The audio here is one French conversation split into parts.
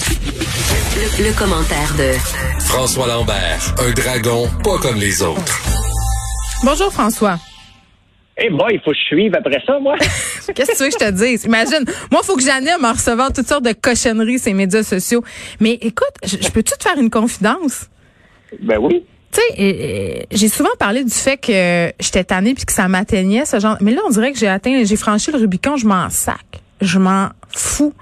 Le, commentaire de François Lambert, un dragon pas comme les autres. Bonjour François. Eh hey il faut que je suive après ça, moi. Qu'est-ce que tu veux que je te dise? Imagine, moi, il faut que j'anime en recevant toutes sortes de cochonneries ces médias sociaux. Mais écoute, je, peux-tu te faire une confidence? Ben oui. Tu sais, j'ai souvent parlé du fait que j'étais tannée puis que ça m'atteignait, ce genre. Mais là, on dirait que j'ai atteint, j'ai franchi le Rubicon, je m'en sac. Je m'en fous.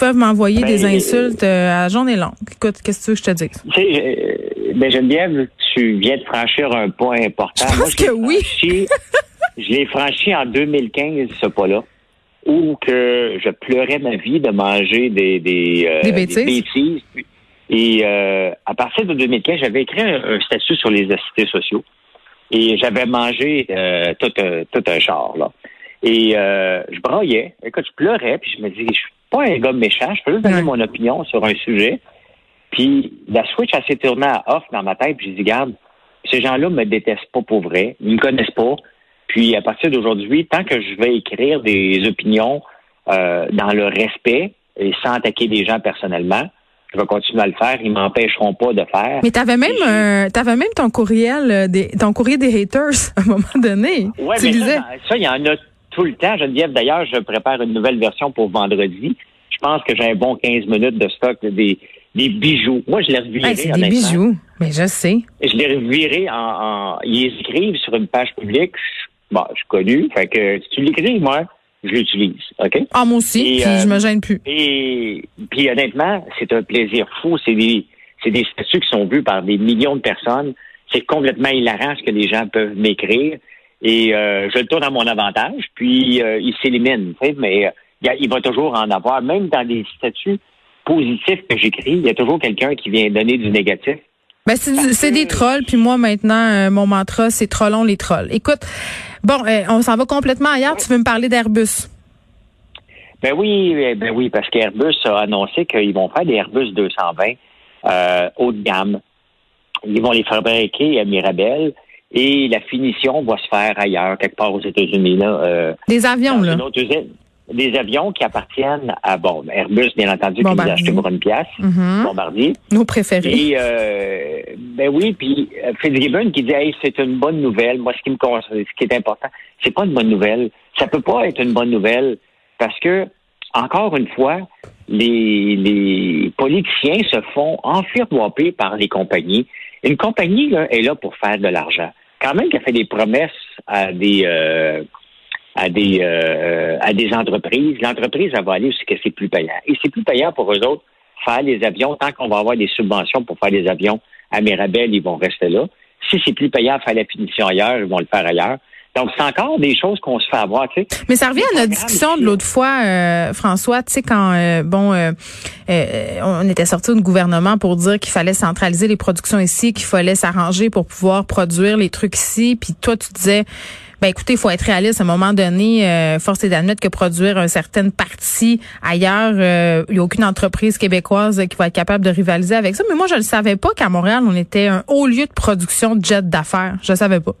Peuvent m'envoyer des ben, insultes euh, à journée longue. Écoute, qu'est-ce que tu veux que je te dise? Tu sais, euh, ben Geneviève, tu viens de franchir un point important. Je pense que oui. je l'ai franchi en 2015, ce pas-là, où que je pleurais ma vie de manger des, des, euh, bêtises? Et euh, à partir de 2015, j'avais écrit un, statut sur les assistés sociaux. Et j'avais mangé tout, un, tout un char, là. Et euh, je braillais. Écoute, je pleurais, puis je me disais, je suis pas un gars méchant, je peux juste donner mon opinion sur un sujet. Puis la switch, elle s'est tournée à off dans ma tête, puis j'ai dit, garde, ces gens-là me détestent pas pour vrai, ils me connaissent pas. Puis à partir d'aujourd'hui, tant que je vais écrire des opinions euh, dans le respect et sans attaquer des gens personnellement, je vais continuer à le faire. Ils m'empêcheront pas de faire. Mais t'avais même, euh, t'avais même ton courriel, euh, des, ton courrier des haters à un moment donné. Ouais, mais ça, il y en a tout le temps. Geneviève, d'ailleurs, je prépare une nouvelle version pour vendredi. Je pense que j'ai un bon 15 minutes de stock des, des bijoux. Moi, je les revirerai. c'est des bijoux. Mais je sais. Je les revirerai en, en, Ils écrivent sur une page publique. Bon, je suis connu. Fait que si tu l'écris, moi, je l'utilise. OK? Ah, moi aussi, puis je me euh, gêne plus. Et puis honnêtement, c'est un plaisir fou. C'est des, c'est des statuts qui sont vus par des millions de personnes. C'est complètement hilarant ce que les gens peuvent m'écrire. Et euh, je le tourne à mon avantage, puis euh, il s'élimine. Mais il va toujours en avoir, même dans des statuts positifs que j'écris, il y a toujours quelqu'un qui vient donner du négatif. Ben, c'est des trolls, puis moi maintenant, mon mantra, c'est trollons les trolls. Écoute, Bon, euh, on s'en va complètement ailleurs. Tu veux me parler d'Airbus? Ben oui, eh, ben oui, parce qu'Airbus a annoncé qu'ils vont faire des Airbus 220 euh, haut de gamme. Ils vont les fabriquer à Mirabel et la finition va se faire ailleurs, quelque part aux États-Unis. Là, euh, des avions, là des avions qui appartiennent à bon Airbus, bien entendu, qui les a achetés pour une pièce, mm-hmm. Bombardier. Nos préférés. Et euh, ben oui, puis euh, Fitzgibbon qui dit hey, c'est une bonne nouvelle. Moi, ce qui me ce qui est important, c'est pas une bonne nouvelle. Ça peut pas être une bonne nouvelle parce que encore une fois, les, les politiciens se font enfiroiper par les compagnies. Une compagnie là, est là pour faire de l'argent. Quand même qu'elle fait des promesses à des euh, à des euh, à des entreprises. L'entreprise, va aller que c'est plus payant. Et c'est plus payant pour eux autres faire les avions. Tant qu'on va avoir des subventions pour faire des avions à Mirabel, ils vont rester là. Si c'est plus payant faire la finition ailleurs, ils vont le faire ailleurs. Donc, c'est encore des choses qu'on se fait avoir, tu sais. Mais ça revient à notre discussion de l'autre fois, euh, François, tu sais, quand, euh, bon, on était sorti du gouvernement pour dire qu'il fallait centraliser les productions ici, qu'il fallait s'arranger pour pouvoir produire les trucs ici, puis toi, tu disais, ben écoutez, il faut être réaliste. À un moment donné, euh, force est d'admettre que produire une certaine partie ailleurs, euh, il n'y a aucune entreprise québécoise qui va être capable de rivaliser avec ça. Mais moi, je ne savais pas qu'à Montréal, on était un haut lieu de production de jets d'affaires. Je ne savais pas.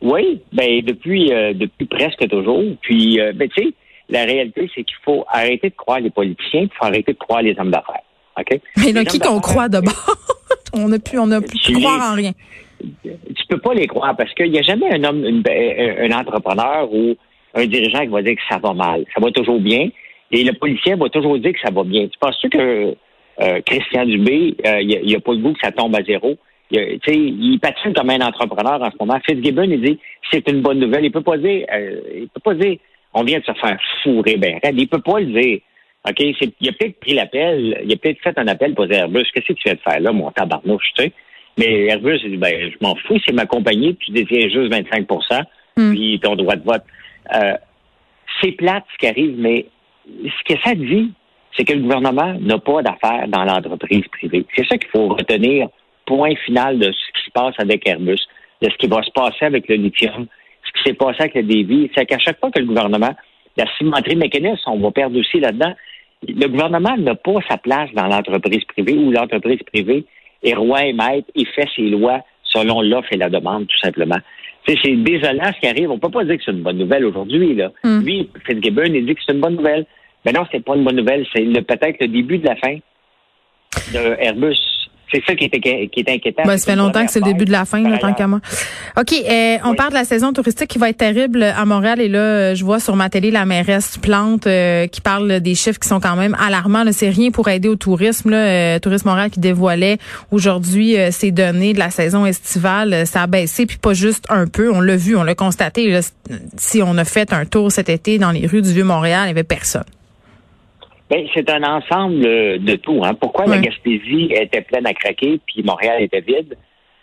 Oui, ben depuis euh, depuis presque toujours. Puis, ben tu sais, la réalité, c'est qu'il faut arrêter de croire les politiciens, il faut arrêter de croire les hommes d'affaires. OK? Mais là, qui qu'on croit d'abord? on n'a plus, on a plus croire en rien tu peux pas les croire parce qu'il n'y a jamais un homme, un entrepreneur ou un dirigeant qui va dire que ça va mal. Ça va toujours bien. Et le policier va toujours dire que ça va bien. Tu penses-tu que euh, Christian Dubé, euh, il n'y a, pas le goût que ça tombe à zéro? Il, il patine comme un entrepreneur en ce moment. Fitzgibbon, il dit c'est une bonne nouvelle. Il peut pas dire, euh, il peut pas dire on vient de se faire fourrer ben Il peut pas le dire. OK? Il a peut-être pris l'appel, il a peut-être fait un appel pour dire Airbus, qu'est-ce que tu viens de faire là, mon tabarnouche, tu sais? Mais Airbus, il dit, ben, je m'en fous, c'est ma compagnie, puis tu détiens juste 25% hmm. puis ton droit de vote. Euh, c'est plate ce qui arrive, mais ce que ça dit, c'est que le gouvernement n'a pas d'affaires dans l'entreprise privée. C'est ça qu'il faut retenir, point final de ce qui se passe avec Airbus, de ce qui va se passer avec le lithium, ce qui s'est passé avec le Davy. C'est qu'à chaque fois que le gouvernement, la cimenterie mécaniste, on va perdre aussi là-dedans, le gouvernement n'a pas sa place dans l'entreprise privée ou l'entreprise privée et roi et maître et fait ses lois selon l'offre et la demande, tout simplement. C'est désolant ce qui arrive. On peut pas dire que c'est une bonne nouvelle aujourd'hui. Là. Mm. Lui, Fitzgibbon, il dit que c'est une bonne nouvelle. Mais non, c'est pas une bonne nouvelle. C'est peut-être le début de la fin de Airbus. C'est ça qui était, qui inquiétant. Ben, ça fait longtemps que c'est le début de la fin, là, tant qu'à moi. OK, euh, on parle de la saison touristique qui va être terrible à Montréal. Et là, je vois sur ma télé la mairesse Plante euh, qui parle des chiffres qui sont quand même alarmants. C'est rien pour aider au tourisme. Là. Euh, Tourisme Montréal qui dévoilait aujourd'hui ces données de la saison estivale. Ça a baissé, puis pas juste un peu. On l'a vu, on l'a constaté. si on a fait un tour cet été dans les rues du Vieux-Montréal, il n'y avait personne. Ben, c'est un ensemble de tout. Hein. Pourquoi la Gaspésie était pleine à craquer puis Montréal était vide?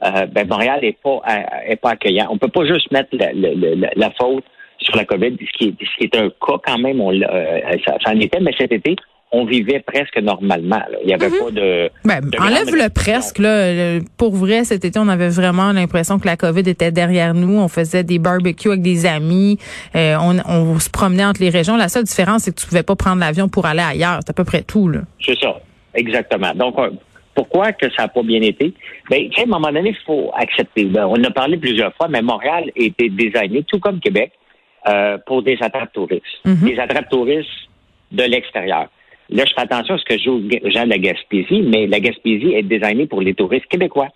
Euh, ben, Montréal n'est pas, est pas accueillant. On peut pas juste mettre la, la, la, faute sur la COVID, ce qui est, ce qui est un cas quand même, on, euh, ça, ça en était, mais cet été, on vivait presque normalement. Il n'y avait mhm. pas de. Ben, enlève le presque. Là. Pour vrai, cet été, on avait vraiment l'impression que la COVID était derrière nous. On faisait des barbecues avec des amis. Euh, on, se promenait entre les régions. La seule différence, c'est que tu pouvais pas prendre l'avion pour aller ailleurs. C'est à peu près tout. C'est ça. Exactement. Donc, euh, pourquoi que ça n'a pas bien été? Ben, à un moment donné, il faut accepter. Ben, on en a parlé plusieurs fois, mais Montréal était designé, tout comme Québec, euh, pour des attrapes touristes. Mhm. Des attrapes touristes de l'extérieur. Là, je fais attention à ce que je joue aux gens de la Gaspésie, mais la Gaspésie est designée pour les touristes québécois.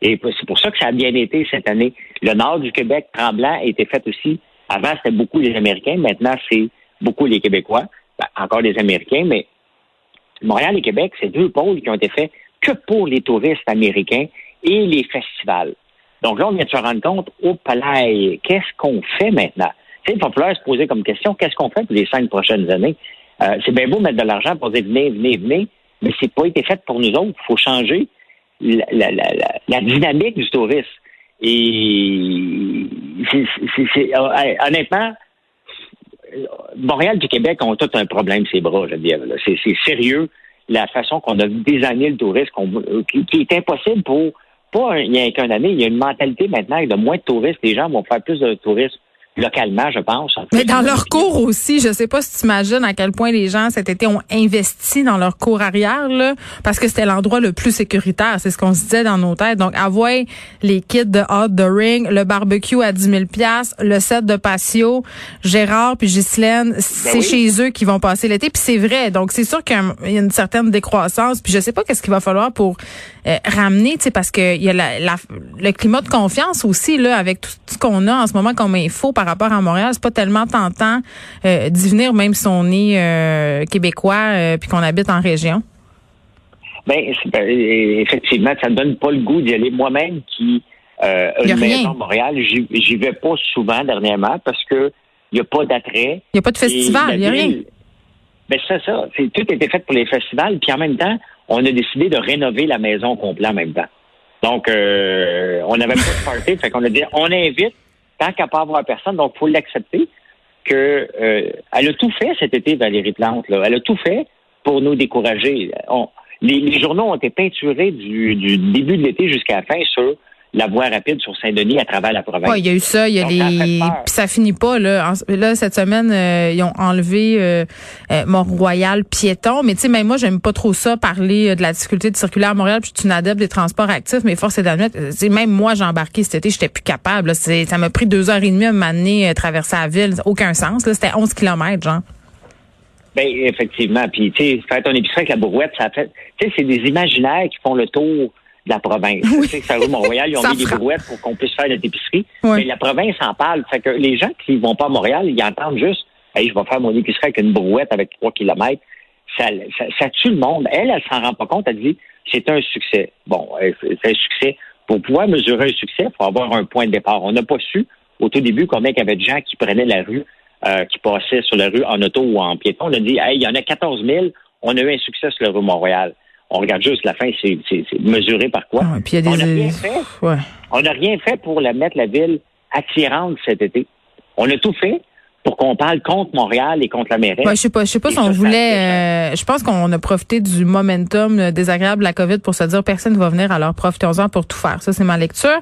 Et c'est pour ça que ça a bien été cette année. Le nord du Québec, Tremblant, a été fait aussi. Avant, c'était beaucoup les Américains. Maintenant, c'est beaucoup les Québécois. Ben, encore les Américains, mais Montréal et Québec, c'est deux pôles qui ont été faits que pour les touristes américains et les festivals. Donc là, on vient de se rendre compte, au palais, qu'est-ce qu'on fait maintenant? Il va falloir se poser comme question, qu'est-ce qu'on fait pour les cinq prochaines années? Euh, c'est bien beau mettre de l'argent pour dire venez, venez, venez, mais c'est pas été fait pour nous autres. Il faut changer la, la, la, la, dynamique du tourisme. Et c'est, euh, honnêtement, Montréal du Québec ont tout un problème, ces bras, je veux dire. C'est, sérieux la façon qu'on a désigné le tourisme, qui, qui, est impossible pour pas il y a qu'un année. Il y a une mentalité maintenant de moins de touristes. Les gens vont faire plus de tourisme localement, je pense. Mais dans leur cours aussi, je sais pas si tu imagines à quel point les gens cet été ont investi dans leur cours arrière, là, parce que c'était l'endroit le plus sécuritaire. C'est ce qu'on se disait dans nos têtes. Donc, avoir les kits de Hot the Ring, le barbecue à 10 000 le set de patio, Gérard puis Ghislaine, ben c'est chez eux qui vont passer l'été. Puis c'est vrai. Donc, c'est sûr qu'il y a une certaine décroissance. Puis je sais pas qu'est-ce qu'il va falloir pour euh, ramener, tu sais, parce que il y a la, le climat de confiance aussi, là, avec tout ce qu'on a en ce moment comme info par rapport à Montréal, c'est pas tellement tentant euh, d'y venir, même si on est euh, québécois euh, puis qu'on habite en région. Ben, ben effectivement, ça ne donne pas le goût d'y aller. Moi-même, qui euh, une maison à Montréal, j'y vais pas souvent dernièrement parce que il n'y a pas d'attrait. Il n'y a pas de festival, il n'y a rien. Ben, c'est ça. Tout était fait pour les festivals, puis en même temps, on a décidé de rénover la maison complète en même temps. Donc, euh, on n'avait pas de party, fait qu'on a dit, on invite tant qu'à pas avoir personne, donc il faut l'accepter que euh, elle a tout fait cet été, Valérie Plante. Elle a tout fait pour nous décourager. les, journaux ont été peinturés du, du début de l'été jusqu'à la fin sur la voie rapide sur Saint-Denis à travers la province. Oui, il y a eu ça, il y a les puis ça finit pas là. là cette semaine euh, ils ont enlevé euh, euh, Mont-Royal piéton, mais tu sais même moi j'aime pas trop ça parler de la difficulté de circuler à Montréal, puis je suis une adepte des transports actifs, mais force est d'admettre même moi j'ai embarqué cet été, j'étais plus capable ça m'a pris deux heures et demie à m'amener traverser la ville, aucun sens là, c'était 11 kilomètres genre. Ben, effectivement. Puis, tu sais, faire ton épicerie avec la brouette, ça fait. Tu sais, c'est des imaginaires qui font le tour de la province. Tu sais, ça Mont-Royal, ils ont mis des brouettes pour qu'on puisse faire notre épicerie. Mais la province en parle. Fait que les gens qui vont pas à Montréal, ils entendent juste Hey, je vais faire mon épicerie avec une brouette avec 3 kilomètres. Ça, ça, tue le monde. Elle, elle s'en rend pas compte. Elle dit c'est un succès. Bon, c'est un succès. Pour pouvoir mesurer un succès, il faut avoir un point de départ. On n'a pas su au tout début combien il y avait de gens qui prenaient la rue, euh, qui passaient sur la rue en auto ou en piéton. On a dit, hey, il y en a 14 000. On a eu un succès sur la rue Montréal. On regarde juste la fin, c'est mesuré par quoi? Ah, on n'a rien fait. On n'a rien fait pour la mettre la ville attirante cet été. On a tout fait pour qu'on parle contre Montréal et contre la mairie. je sais pas, je sais pas si on voulait. Euh, je pense qu'on a profité du momentum désagréable de la COVID pour se dire personne ne va venir, alors profitons-en pour tout faire. Ça, c'est ma lecture.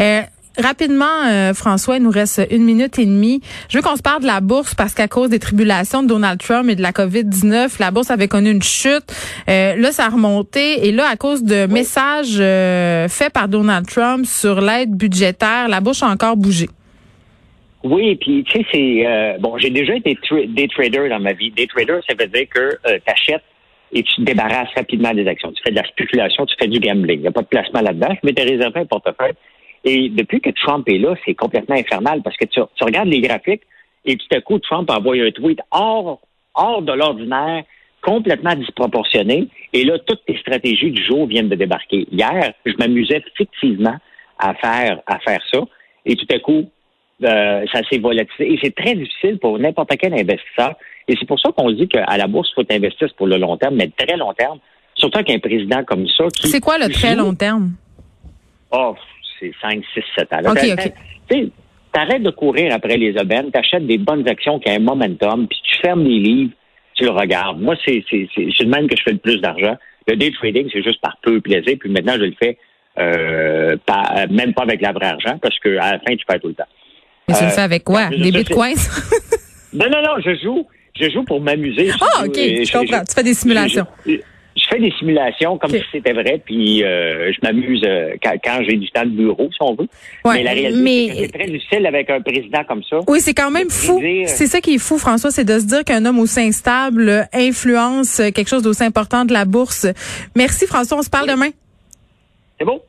Euh, Rapidement, euh, François, il nous reste une minute et demie. Je veux qu'on se parle de la bourse parce qu'à cause des tribulations de Donald Trump et de la COVID-19, la bourse avait connu une chute. Euh, là, ça a remonté. Et là, à cause de messages euh, faits par Donald Trump sur l'aide budgétaire, la bourse a encore bougé. Oui, puis tu sais, c'est euh, bon, j'ai déjà été day trader dans ma vie. Day trader, ça veut dire que tu achètes et tu te débarrasses rapidement des actions. Tu fais de la spéculation, tu fais du gambling. Il n'y a pas de placement là-dedans. Je m'étais réservé un portefeuille. Et depuis que Trump est là, c'est complètement infernal parce que tu, tu regardes les graphiques et tout à coup, Trump envoie un tweet hors, hors de l'ordinaire, complètement disproportionné. Et là, toutes tes stratégies du jour viennent de débarquer. Hier, je m'amusais fictivement à faire, à faire ça. Et tout à coup, euh, ça s'est volatilisé. Et c'est très difficile pour n'importe quel investisseur. Et c'est pour ça qu'on dit qu'à la bourse, il faut investir pour le long terme, mais très long terme. Surtout qu'un président comme ça. C'est quoi le très long terme? Oh, c'est 5, 6, 7 ans. OK, OK. T'arrêtes de courir après les aubaines, t'achètes des bonnes actions qui ont un momentum, puis tu fermes les livres, tu le regardes. Moi, c'est le même que je fais le plus d'argent. Le day trading, c'est juste par peu plaisir, puis maintenant, je le fais euh, pas, même pas avec la vraie argent, parce qu'à la fin, tu perds tout le temps. Mais tu le fais avec quoi? Des bitcoins? non, non, non, je joue. Je joue pour m'amuser. Ah, OK, je, comprends. tu fais des simulations. Je, fais des simulations comme si c'était vrai, puis euh, je m'amuse euh, quand, j'ai du temps de bureau, si on veut. mais la réalité, c'est très difficile avec un président comme ça. Oui, c'est quand même fou. C'est ça qui est fou, François, c'est de se dire qu'un homme aussi instable influence quelque chose d'aussi important de la bourse. Merci, François. On se parle demain. C'est bon.